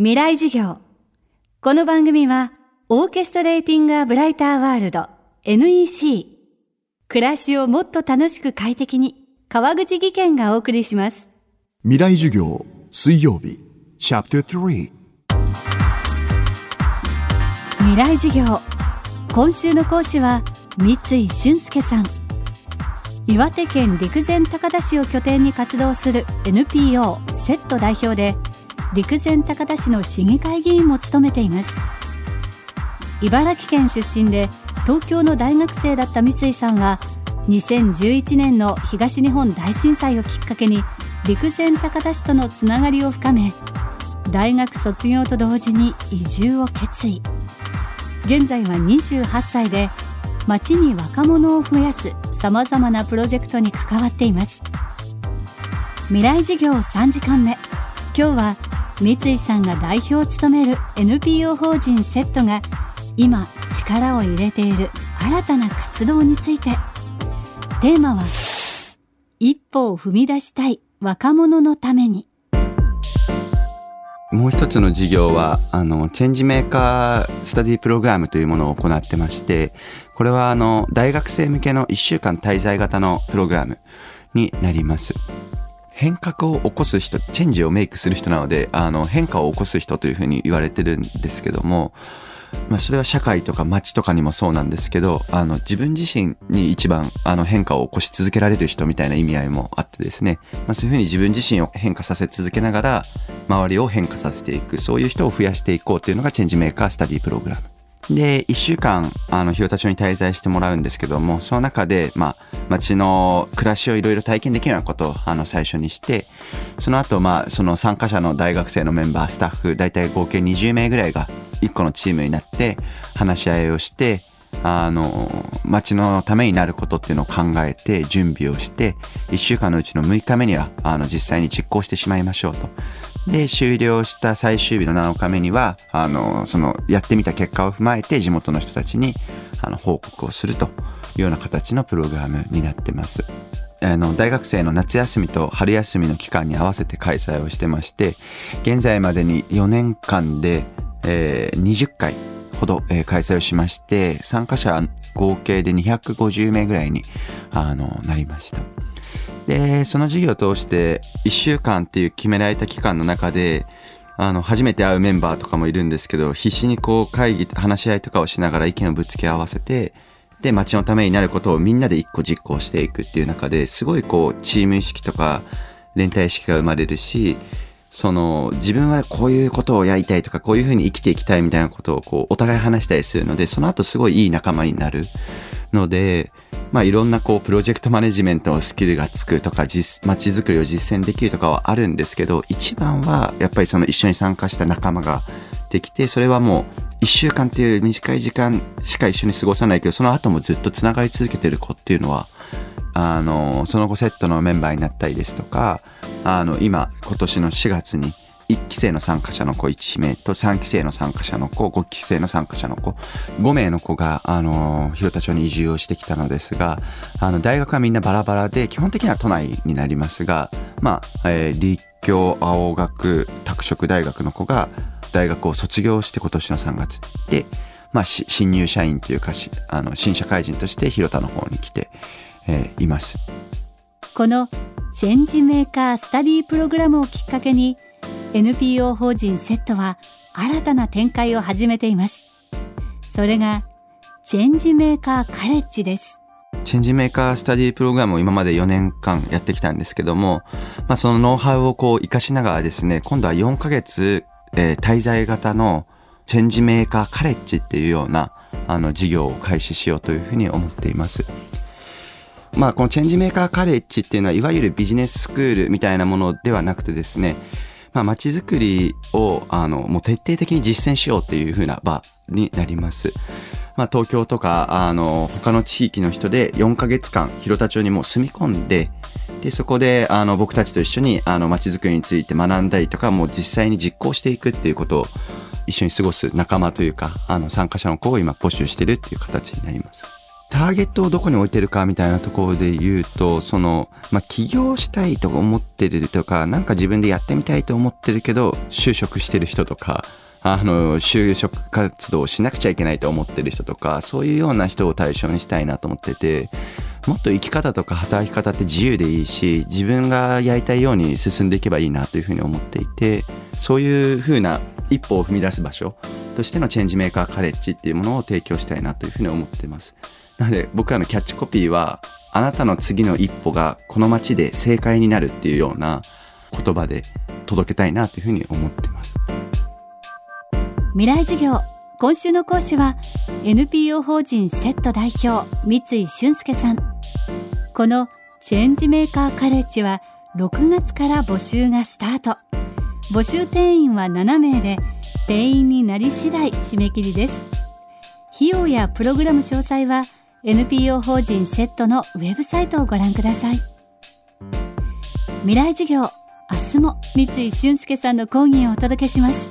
未来授業。この番組は、オーケストレーティング・ア・ブライター・ワールド NEC。暮らしをもっと楽しく快適に、川口義賢がお送りします。未来授業水曜日チャプター3未来授業。今週の講師は、三井俊介さん。岩手県陸前高田市を拠点に活動する NPO セット代表で陸前高田市の市議会議員も務めています。茨城県出身で東京の大学生だった三井さんは2011年の東日本大震災をきっかけに陸前高田市とのつながりを深め大学卒業と同時に移住を決意。現在は28歳で町に若者を増やすさまざまなプロジェクトに関わっています。未来事業3時間目。今日は三井さんが代表を務める NPO 法人セットが今力を入れている新たな活動についてテーマは一歩を踏み出したい若者のためにもう一つの事業は、あの、チェンジメーカースタディープログラムというものを行ってまして、これはあの、大学生向けの1週間滞在型のプログラムになります。変革を起こす人、チェンジをメイクする人なので、あの、変化を起こす人というふうに言われてるんですけども、まあ、それは社会とか街とかにもそうなんですけど、あの、自分自身に一番、あの、変化を起こし続けられる人みたいな意味合いもあってですね、まあ、そういうふうに自分自身を変化させ続けながら、周りを変化させていく、そういう人を増やしていこうというのがチェンジメーカースタディプログラム。で、一週間、あの、広田町に滞在してもらうんですけども、その中で、まあ、町の暮らしをいろいろ体験できるようなことを、あの、最初にして、その後、まあ、その参加者の大学生のメンバー、スタッフ、大体合計20名ぐらいが、一個のチームになって、話し合いをして、あの、街のためになることっていうのを考えて、準備をして、1週間のうちの6日目には、あの、実際に実行してしまいましょうと。で、終了した最終日の7日目には、あの、その、やってみた結果を踏まえて、地元の人たちに、あの、報告をするというような形のプログラムになってます。あの大学生の夏休みと春休みの期間に合わせて開催をしてまして現在までに4年間で、えー20回ほど、えー開催をしまして参加者合計で250名ぐらいにあのなりました。でその授業を通して1週間っていう決められた期間の中であの初めて会うメンバーとかもいるんですけど必死にこう会議話し合いとかをしながら意見をぶつけ合わせてで街のためになることをみんなで一個実行していくっていう中ですごいこうチーム意識とか連帯意識が生まれるしその自分はこういうことをやりたいとかこういうふうに生きていきたいみたいなことをこうお互い話したりするのでその後すごいいい仲間になるのでまあいろんなこうプロジェクトマネジメントのスキルがつくとか街づくりを実践できるとかはあるんですけど一番はやっぱりその一緒に参加した仲間ができてそれはもう一週間っていう短い時間しか一緒に過ごさないけどその後もずっとつながり続けてる子っていうのはあのその後セットのメンバーになったりですとかあの今今年の4月に1期生の参加者の子1名と3期生の参加者の子5期生の参加者の子5名の子があの広田町に移住をしてきたのですがあの大学はみんなバラバラで基本的には都内になりますがまあ、えー立教青学拓殖大学の子が大学を卒業して今年の3月で、まあ、新入社員というかあの新社会人として広田の方に来て、えーいます。このチェンジメーカースタディプログラムをきっかけに NPO 法人セットは新たな展開を始めていますそれがチェンジメーカーカレッジですチェンジメーカースタディプログラムを今まで4年間やってきたんですけども、まあ、そのノウハウをこう活かしながらですね、今度は4ヶ月、えー滞在型のチェンジメーカーカレッジっていうようなあの事業を開始しようというふうに思っています。まあ、このチェンジメーカーカレッジっていうのは、いわゆるビジネススクールみたいなものではなくてですね、まあ、街づくりを、あの、もう徹底的に実践しようっていう風な場になります。まあ、東京とか、あの、他の地域の人で4ヶ月間、広田町にも住み込んで、で、そこで、あの、僕たちと一緒に、あの、街づくりについて学んだりとか、もう実際に実行していくっていうことを一緒に過ごす仲間というか、あの、参加者の子を今募集してるっていう形になります。ターゲットをどこに置いてるかみたいなところで言うと、その、まあ、起業したいと思ってるとか、なんか自分でやってみたいと思ってるけど、就職してる人とか、あの、就職活動をしなくちゃいけないと思ってる人とか、そういうような人を対象にしたいなと思ってて、もっと生き方とか働き方って自由でいいし、自分がやりたいように進んでいけばいいなというふうに思っていて、そういうふうな一歩を踏み出す場所としてのチェンジメーカーカレッジっていうものを提供したいなというふうに思っています。なので僕らのキャッチコピーは、あなたの次の一歩がこの街で正解になるっていうような言葉で届けたいなというふうに思ってます。未来授業今週の講師は NPO 法人セット代表三井俊介さんこのチェンジメーカーカレッジは6月から募集がスタート募集定員は7名で定員になり次第締め切りです。費用やプログラム詳細は NPO 法人セットのウェブサイトをご覧ください。未来授業明日も三井俊介さんの講義をお届けします。